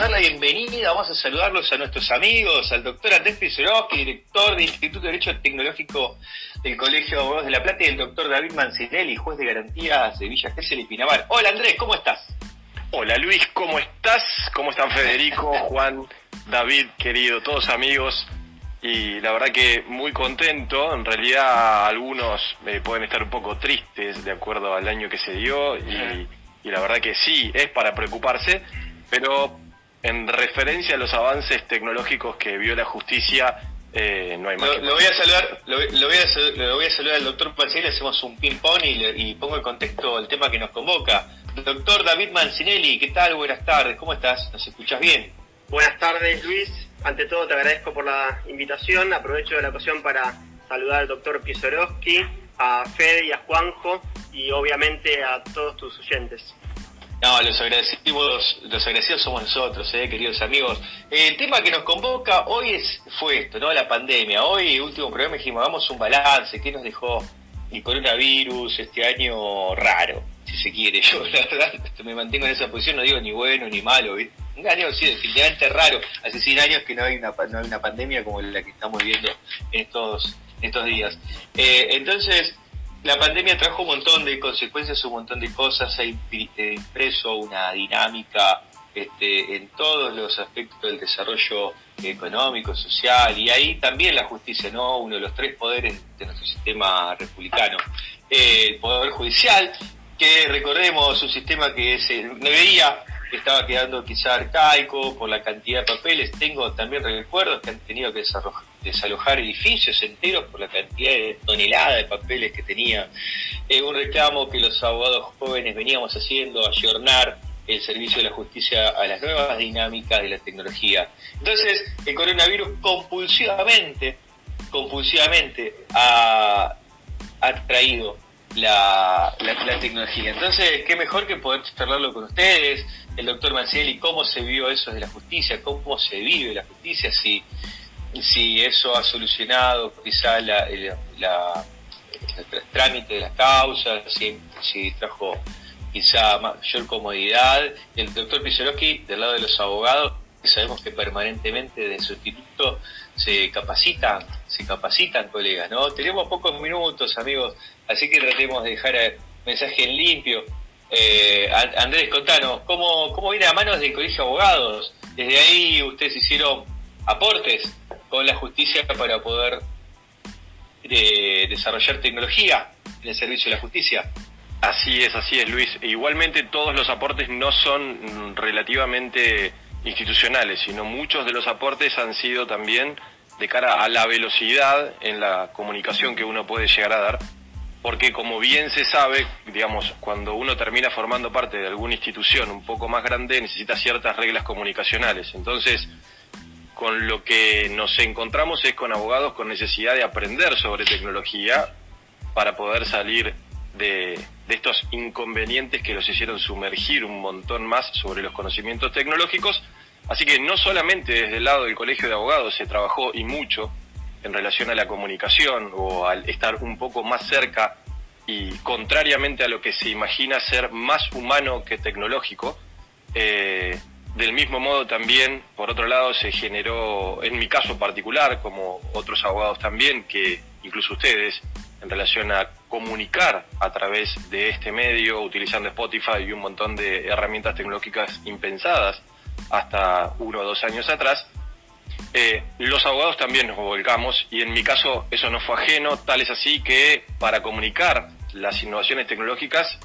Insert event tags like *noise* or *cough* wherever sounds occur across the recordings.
dar la bienvenida, vamos a saludarlos a nuestros amigos, al doctor Andrés Pisorowski, director del Instituto de Derecho Tecnológico del Colegio de Abogados de La Plata, y el doctor David Mancinelli, juez de garantías de Villa Gesell y Pinamar. Hola Andrés, ¿cómo estás? Hola Luis, ¿cómo estás? ¿Cómo están Federico, *laughs* Juan, David, querido, todos amigos? Y la verdad que muy contento, en realidad algunos eh, pueden estar un poco tristes de acuerdo al año que se dio y, y la verdad que sí, es para preocuparse, pero en referencia a los avances tecnológicos que vio la justicia, eh, no hay más. Lo, voy a saludar, lo, voy a, voy a saludar al doctor Mancinelli, hacemos un ping-pong y, y, pongo en contexto el tema que nos convoca. Doctor David Mancinelli, ¿qué tal? Buenas tardes, ¿cómo estás? ¿Nos escuchas bien? Buenas tardes, Luis. Ante todo, te agradezco por la invitación. Aprovecho de la ocasión para saludar al doctor Pisorowski, a Fede y a Juanjo, y obviamente a todos tus oyentes. No, los agradecidos, los agradecidos somos nosotros, eh, queridos amigos. El tema que nos convoca hoy es, fue esto, ¿no? La pandemia. Hoy, último programa, dijimos, hagamos un balance, ¿qué nos dejó el coronavirus este año raro, si se quiere? *laughs* Yo, la verdad, me mantengo en esa posición, no digo ni bueno ni malo, Un año, sí, definitivamente raro. Hace 100 años que no hay una, pandemia como la que estamos viendo en estos, estos días. Eh, entonces, la pandemia trajo un montón de consecuencias, un montón de cosas, ha impreso una dinámica este, en todos los aspectos del desarrollo económico, social, y ahí también la justicia, ¿no? Uno de los tres poderes de nuestro sistema republicano. el Poder Judicial, que recordemos un sistema que se veía que estaba quedando quizá arcaico por la cantidad de papeles. Tengo también recuerdos que han tenido que desalojar edificios enteros por la cantidad de toneladas de papeles que tenía. Eh, un reclamo que los abogados jóvenes veníamos haciendo, ayornar el servicio de la justicia a las nuevas dinámicas de la tecnología. Entonces, el coronavirus compulsivamente, compulsivamente ha, ha traído la, la, tecnología. Entonces, qué mejor que poder charlarlo con ustedes, el doctor Mancielli, cómo se vio eso de la justicia, cómo se vive la justicia, si, si eso ha solucionado quizá la, el trámite de las causas, si, trajo quizá mayor comodidad. El doctor Pisorowski, del lado de los abogados, sabemos que permanentemente de su instituto se capacitan, se capacitan colegas, ¿no? Tenemos pocos minutos, amigos, así que tratemos de dejar mensaje en limpio. Eh, Andrés, contanos, ¿cómo, ¿cómo viene a manos del Colegio de Abogados? Desde ahí ustedes hicieron aportes con la justicia para poder eh, desarrollar tecnología en el servicio de la justicia. Así es, así es, Luis. Igualmente todos los aportes no son relativamente institucionales, sino muchos de los aportes han sido también de cara a la velocidad en la comunicación que uno puede llegar a dar porque como bien se sabe, digamos, cuando uno termina formando parte de alguna institución un poco más grande, necesita ciertas reglas comunicacionales. Entonces, con lo que nos encontramos es con abogados con necesidad de aprender sobre tecnología para poder salir de, estos inconvenientes que los hicieron sumergir un montón más sobre los conocimientos tecnológicos. Así que no solamente desde el lado del Colegio de Abogados se trabajó y mucho en relación a la comunicación o al estar un poco más cerca y contrariamente a lo que se imagina ser más humano que tecnológico, eh, del mismo modo también, por otro lado, se generó, en mi caso particular, como otros abogados también, que incluso ustedes, en relación a comunicar a través de este medio, utilizando Spotify y un montón de herramientas tecnológicas impensadas hasta uno o dos años atrás, eh, los abogados también nos volcamos y en mi caso eso no fue ajeno, tal es así que para comunicar las innovaciones tecnológicas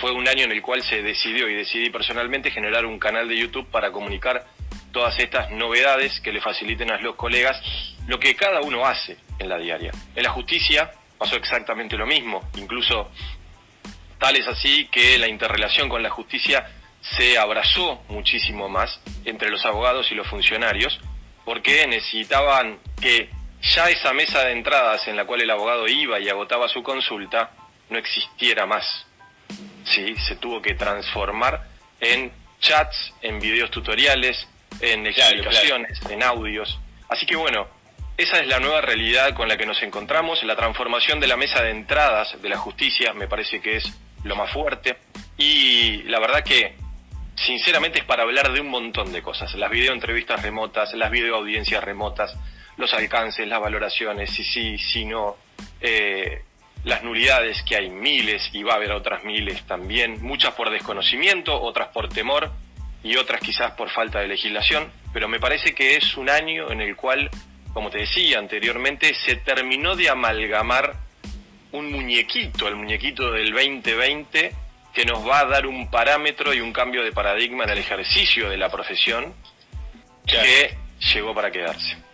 fue un año en el cual se decidió y decidí personalmente generar un canal de YouTube para comunicar todas estas novedades que le faciliten a los colegas lo que cada uno hace en la diaria. En la justicia pasó exactamente lo mismo, incluso tal es así que la interrelación con la justicia se abrazó muchísimo más entre los abogados y los funcionarios porque necesitaban que ya esa mesa de entradas en la cual el abogado iba y agotaba su consulta no existiera más. Sí, se tuvo que transformar en chats, en videos tutoriales, en explicaciones, en audios. Así que bueno, esa es la nueva realidad con la que nos encontramos. La transformación de la mesa de entradas de la justicia me parece que es lo más fuerte. Y la verdad que sinceramente es para hablar de un montón de cosas. Las videoentrevistas remotas, las videoaudiencias remotas, los alcances, las valoraciones, si sí, si no, eh, las nulidades, que hay miles y va a haber otras miles también, muchas por desconocimiento, otras por temor y otras quizás por falta de legislación, pero me parece que es un año en el cual, como te decía anteriormente, se terminó de amalgamar un muñequito, el muñequito del 2020, que nos va a dar un parámetro y un cambio de paradigma en el ejercicio de la profesión que llegó para quedarse.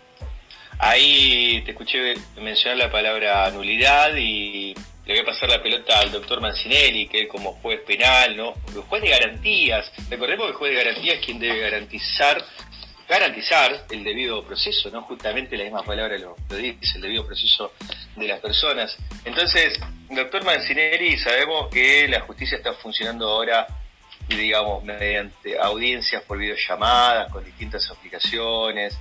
Ahí te escuché mencionar la palabra nulidad y le voy a pasar la pelota al doctor Mancinelli, que como juez penal, ¿no? El juez de garantías, recordemos que el juez de garantías es quien debe garantizar garantizar el debido proceso, ¿no? Justamente la misma palabra lo, dice, el debido proceso de las personas. Entonces, doctor Mancinelli, sabemos que la justicia está funcionando ahora, digamos, mediante audiencias por videollamadas, con distintas aplicaciones,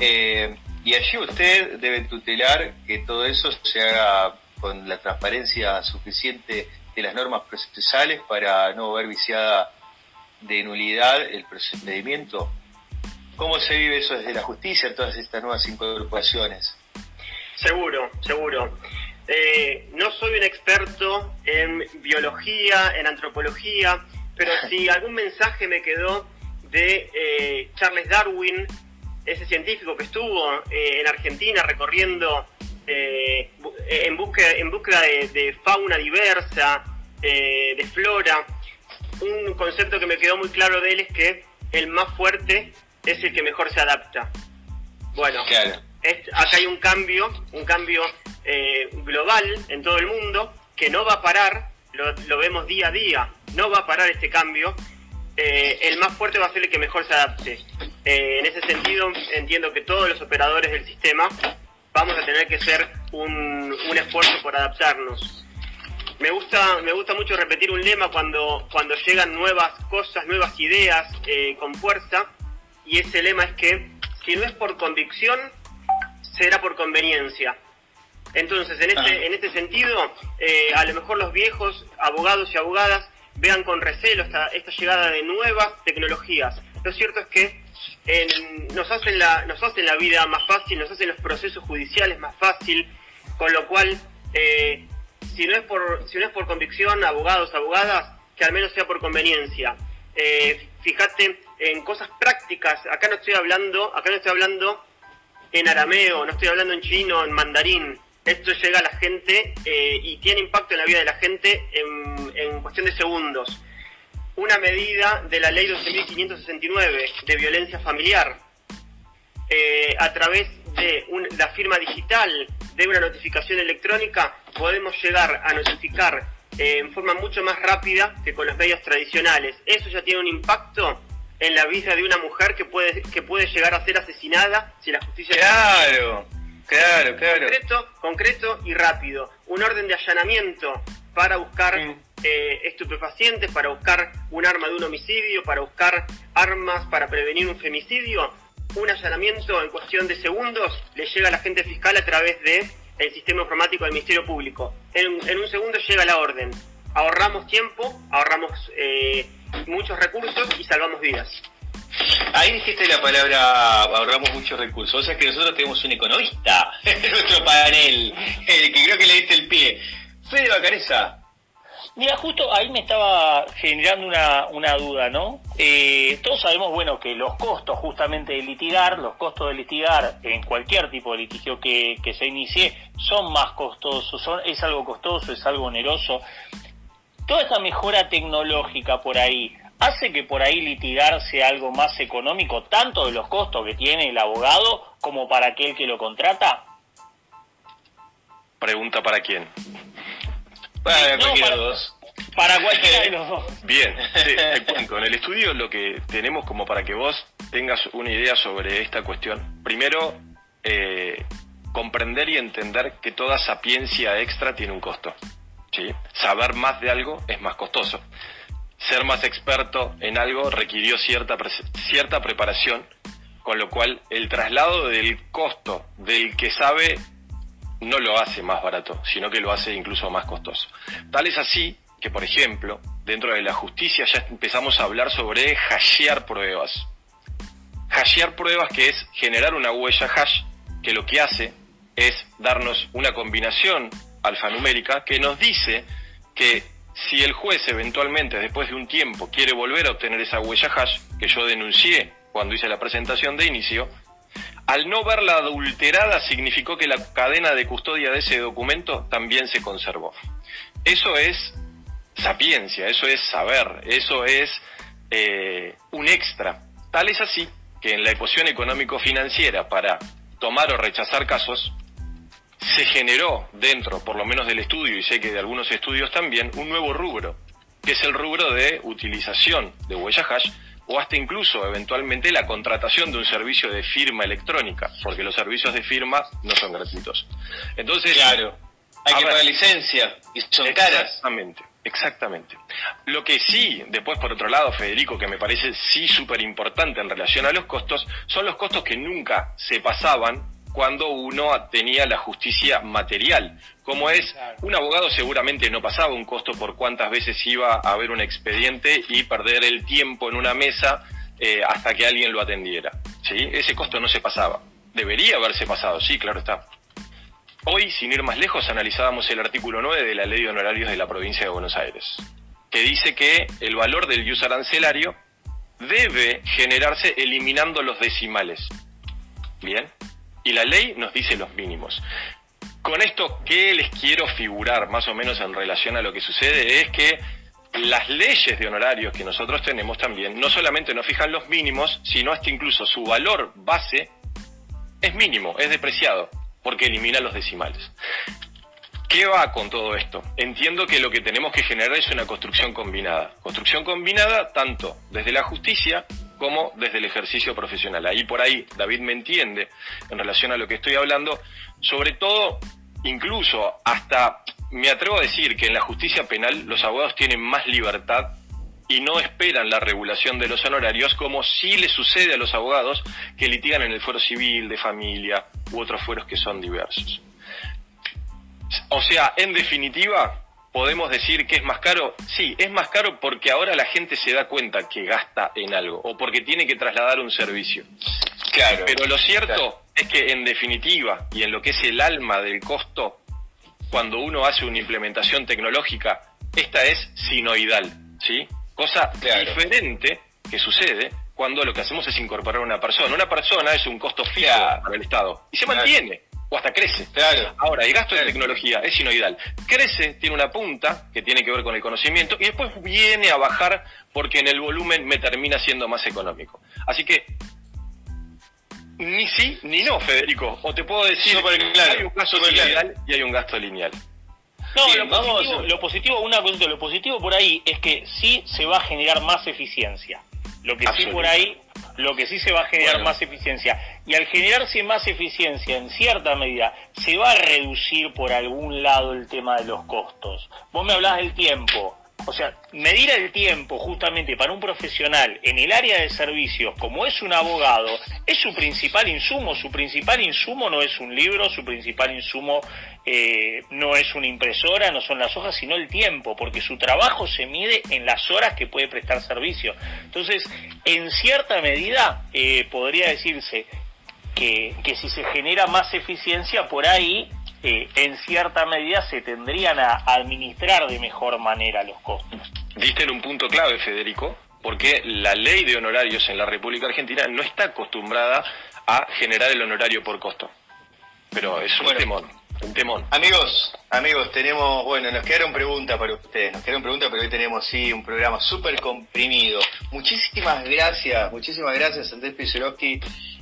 eh, y allí usted debe tutelar que todo eso se haga con la transparencia suficiente de las normas procesales para no ver viciada de nulidad el procedimiento. ¿Cómo se vive eso desde la justicia, todas estas nuevas incorporaciones? Seguro, seguro. Eh, no soy un experto en biología, en antropología, pero *laughs* si algún mensaje me quedó de eh, Charles Darwin, ese científico que estuvo eh, en Argentina recorriendo eh, en búsqueda, en búsqueda de, fauna diversa, eh, de flora. Un concepto que me quedó muy claro de él es que el más fuerte es el que mejor se adapta. Bueno, acá hay un cambio, un cambio global en todo el mundo que no va a parar, lo, lo vemos día a día, no va a parar este cambio eh, el más fuerte va a ser el que mejor se adapte. Eh, en ese sentido, entiendo que todos los operadores del sistema vamos a tener que hacer un, esfuerzo por adaptarnos. Me gusta, me gusta mucho repetir un lema cuando, cuando llegan nuevas cosas, nuevas ideas eh, con fuerza, y ese lema es que si no es por convicción, será por conveniencia. Entonces, en este, ah. en este sentido, a lo mejor los viejos abogados y abogadas vean con recelo esta, esta llegada de nuevas tecnologías. Lo cierto es que nos, hacen la, nos hacen la vida más fácil, nos hacen los procesos judiciales más fácil, con lo cual, eh, si, no es por, si no es por convicción, abogados, abogadas, que al menos sea por conveniencia. Eh, fíjate en cosas prácticas, acá no estoy hablando, acá no estoy hablando en arameo, no estoy hablando en chino, en mandarín, esto llega a la gente eh, y tiene impacto en la vida de la gente en, cuestión de segundos. Una medida de la ley 12.569 de violencia familiar eh, a través de la firma digital de una notificación electrónica podemos llegar a notificar eh, en forma mucho más rápida que con los medios tradicionales. Eso ya tiene un impacto en la vida de una mujer que puede que puede llegar a ser asesinada si la justicia claro Claro, claro. Concreto, concreto y rápido. Un orden de allanamiento para buscar eh, estupefacientes, para buscar un arma de un homicidio, para buscar armas para prevenir un femicidio. Un allanamiento en cuestión de segundos le llega a la agente fiscal a través de el sistema informático del Ministerio Público. En, un segundo llega la orden. Ahorramos tiempo, ahorramos eh, muchos recursos y salvamos vidas. Ahí dijiste la palabra ahorramos muchos recursos. O sea que nosotros tenemos un economista *laughs* en nuestro panel, que creo que le diste el pie. Fede Bacareza. Mira, justo ahí me estaba generando una, una duda, ¿no? Eh, todos sabemos, bueno, que los costos justamente de litigar, los costos de litigar en cualquier tipo de litigio que, que se inicie, son más costosos, son, es algo costoso, es algo oneroso. Toda esta mejora tecnológica por ahí, hace que por ahí litigar sea algo más económico, tanto de los costos que tiene el abogado como para aquel que lo contrata? Pregunta para quién. Para cualquiera de los Para cualquiera de los dos. Bien, cuento. *laughs* En el estudio lo que tenemos como para que vos tengas una idea sobre esta cuestión. Primero, eh, comprender y entender que toda sapiencia extra tiene un costo. ¿sí? Saber más de algo es más costoso ser más experto en algo requirió cierta, cierta preparación, con lo cual el traslado del costo del que sabe no lo hace más barato, sino que lo hace incluso más costoso. Tal es así que, por ejemplo, dentro de la justicia ya empezamos a hablar sobre hashear pruebas. Hashear pruebas que es generar una huella hash que lo que hace es darnos una combinación alfanumérica que nos dice que si el juez eventualmente después de un tiempo quiere volver a obtener esa huella hash que yo denuncié cuando hice la presentación de inicio, al no verla adulterada significó que la cadena de custodia de ese documento también se conservó. Eso es sapiencia, eso es saber, eso es eh, un extra. Tal es así que en la ecuación económico-financiera para tomar o rechazar casos, se generó dentro, por lo menos del estudio, y sé que de algunos estudios también, un nuevo rubro, que es el rubro de utilización de huella hash o hasta incluso eventualmente la contratación de un servicio de firma electrónica, porque los servicios de firma no son gratuitos. Entonces, claro, hay que pagar licencia y son caras. Exactamente. Exactamente. Lo que sí, después por otro lado, Federico, que me parece sí súper importante en relación a los costos, son los costos que nunca se pasaban cuando uno tenía la justicia material. Como es, un abogado seguramente no pasaba un costo por cuántas veces iba a haber un expediente y perder el tiempo en una mesa eh, hasta que alguien lo atendiera. ¿sí? Ese costo no se pasaba. Debería haberse pasado, sí, claro está. Hoy, sin ir más lejos, analizábamos el artículo 9 de la Ley de Honorarios de la Provincia de Buenos Aires, que dice que el valor del use arancelario debe generarse eliminando los decimales. Bien, y la ley nos dice los mínimos. Con esto, ¿qué les quiero figurar más o menos en relación a lo que sucede? Es que las leyes de honorarios que nosotros tenemos también no solamente nos fijan los mínimos, sino hasta incluso su valor base es mínimo, es depreciado porque elimina los decimales. ¿Qué va con todo esto? Entiendo que lo que tenemos que generar es una construcción combinada. Construcción combinada tanto desde la justicia como desde el ejercicio profesional. Ahí por ahí David me entiende en relación a lo que estoy hablando, sobre todo incluso hasta me atrevo a decir que en la justicia penal los abogados tienen más libertad y no esperan la regulación de los honorarios como sí le sucede a los abogados que litigan en el fuero civil, de familia u otros fueros que son diversos. O sea, en definitiva, podemos decir que es más caro. Sí, es más caro porque ahora la gente se da cuenta que gasta en algo o porque tiene que trasladar un servicio. Claro. Pero lo cierto es que en definitiva y en lo que es el alma del costo, cuando uno hace una implementación tecnológica, esta es sinoidal, ¿sí? Cosa diferente que sucede cuando lo que hacemos es incorporar a una persona. Una persona es un costo fijo para el Estado y se mantiene o hasta crece. Claro. Ahora, el gasto de tecnología es sinoidal. Crece, tiene una punta que tiene que ver con el conocimiento y después viene a bajar porque en el volumen me termina siendo más económico. Así que ni sí ni no, Federico. O te puedo decir que hay un gasto sinoidal y hay un gasto lineal. No, lo, positivo, lo positivo, una cosa, lo positivo por ahí es que sí se va a generar más eficiencia. Lo que sí por ahí, lo que sí se va a generar más eficiencia. Y al generarse más eficiencia, en cierta medida, se va a reducir por algún lado el tema de los costos. Vos me hablás del tiempo. O sea, medir el tiempo justamente para un profesional en el área de servicios, como es un abogado, es su principal insumo. Su principal insumo no es un libro, su principal insumo eh, no es una impresora, no son las hojas, sino el tiempo, porque su trabajo se mide en las horas que puede prestar servicio. Entonces, en cierta medida, eh, podría decirse que, que si se genera más eficiencia, por ahí eh, en cierta medida se tendrían a administrar de mejor manera los costos. Diste en un punto clave, Federico, porque la ley de honorarios en la República Argentina no está acostumbrada a generar el honorario por costo. Pero es un temón, un temón. Amigos, amigos, tenemos, bueno, nos quedaron preguntas para ustedes, nos quedaron preguntas, pero hoy tenemos sí un programa súper comprimido. Muchísimas gracias, muchísimas gracias Andrés Pisorowski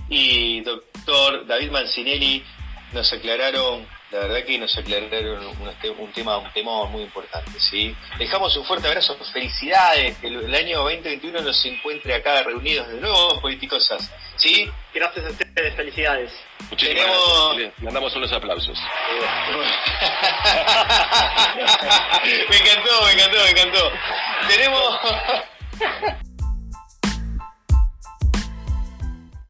y doctor David Mancinelli, nos aclararon la verdad que nos aclararon un, tema, un tema muy importante, ¿sí? Dejamos un fuerte abrazo, felicidades, que el, año 2021 nos encuentre acá reunidos de nuevo, Politicosas, ¿sí? Gracias a ustedes, felicidades. Muchísimas Tenemos... gracias. Le mandamos unos aplausos. *laughs* me encantó, me encantó, me encantó. Tenemos... *laughs*